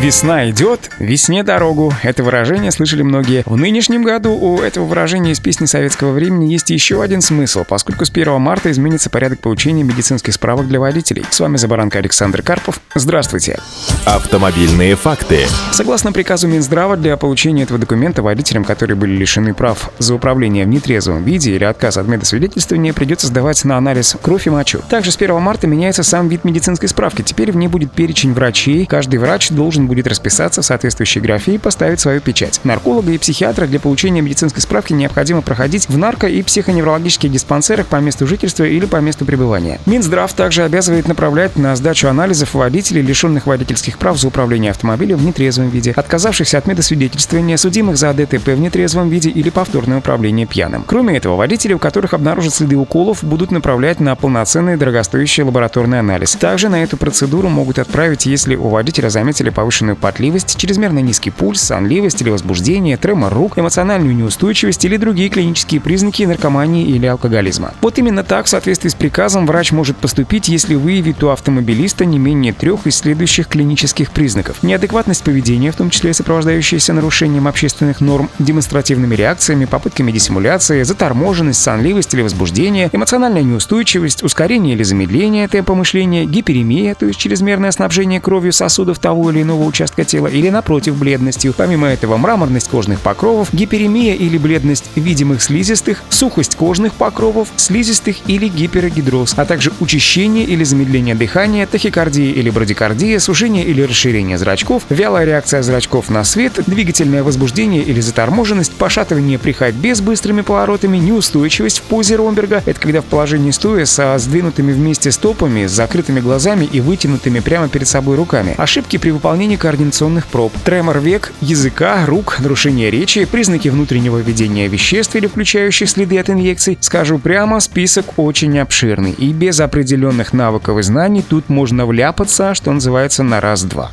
Весна идет, весне дорогу. Это выражение слышали многие. В нынешнем году у этого выражения из песни советского времени есть еще один смысл, поскольку с 1 марта изменится порядок получения медицинских справок для водителей. С вами Забаранка Александр Карпов. Здравствуйте. Автомобильные факты. Согласно приказу Минздрава, для получения этого документа водителям, которые были лишены прав за управление в нетрезвом виде или отказ от медосвидетельствования, придется сдавать на анализ кровь и мочу. Также с 1 марта меняется сам вид медицинской справки. Теперь в ней будет перечень врачей. Каждый врач должен будет расписаться в соответствующей графе и поставить свою печать. Нарколога и психиатра для получения медицинской справки необходимо проходить в нарко- и психоневрологических диспансерах по месту жительства или по месту пребывания. Минздрав также обязывает направлять на сдачу анализов водителей, лишенных водительских прав за управление автомобилем в нетрезвом виде, отказавшихся от медосвидетельствования, судимых за ДТП в нетрезвом виде или повторное управление пьяным. Кроме этого, водители, у которых обнаружат следы уколов, будут направлять на полноценный дорогостоящий лабораторный анализ. Также на эту процедуру могут отправить, если у водителя заметили повышенную повышенную потливость, чрезмерно низкий пульс, сонливость или возбуждение, тремор рук, эмоциональную неустойчивость или другие клинические признаки наркомании или алкоголизма. Вот именно так, в соответствии с приказом, врач может поступить, если выявит у автомобилиста не менее трех из следующих клинических признаков. Неадекватность поведения, в том числе сопровождающаяся нарушением общественных норм, демонстративными реакциями, попытками диссимуляции, заторможенность, сонливость или возбуждение, эмоциональная неустойчивость, ускорение или замедление темпа мышления, гиперемия, то есть чрезмерное снабжение кровью сосудов того или иного участка тела или, напротив, бледностью. Помимо этого, мраморность кожных покровов, гиперемия или бледность видимых слизистых, сухость кожных покровов, слизистых или гиперогидроз, а также учащение или замедление дыхания, тахикардия или брадикардия, сужение или расширение зрачков, вялая реакция зрачков на свет, двигательное возбуждение или заторможенность, пошатывание при ходьбе с быстрыми поворотами, неустойчивость в позе Ромберга, это когда в положении стоя со сдвинутыми вместе стопами, с закрытыми глазами и вытянутыми прямо перед собой руками, ошибки при выполнении координационных проб, тремор век, языка, рук, нарушение речи, признаки внутреннего введения веществ или включающих следы от инъекций. Скажу прямо, список очень обширный, и без определенных навыков и знаний тут можно вляпаться, что называется, на раз-два.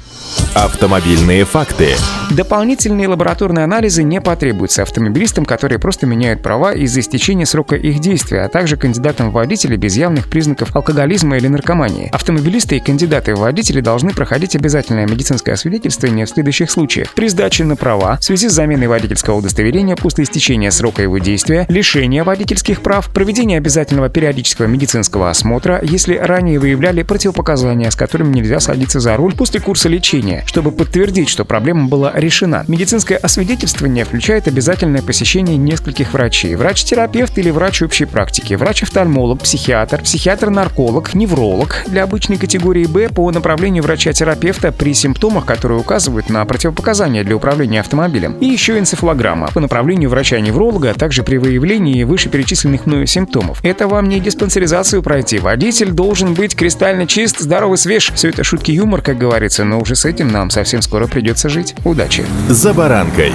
Автомобильные факты. Дополнительные лабораторные анализы не потребуются автомобилистам, которые просто меняют права из-за истечения срока их действия, а также кандидатам в водители без явных признаков алкоголизма или наркомании. Автомобилисты и кандидаты в водители должны проходить обязательное медицинское освидетельствование в следующих случаях. При сдаче на права, в связи с заменой водительского удостоверения после истечения срока его действия, лишение водительских прав, проведение обязательного периодического медицинского осмотра, если ранее выявляли противопоказания, с которыми нельзя садиться за руль после курса лечения, чтобы подтвердить, что проблема была решена. Медицинское освидетельствование включает обязательное посещение нескольких врачей. Врач-терапевт или врач общей практики, врач-офтальмолог, психиатр, психиатр-нарколог, невролог для обычной категории Б по направлению врача-терапевта при симптомах, которые указывают на противопоказания для управления автомобилем. И еще энцефалограмма по направлению врача-невролога, а также при выявлении вышеперечисленных мною симптомов. Это вам не диспансеризацию пройти. Водитель должен быть кристально чист, здоровый, свеж. Все это шутки юмор, как говорится, но уже с этим нам совсем скоро придется жить. Удачи! «За баранкой».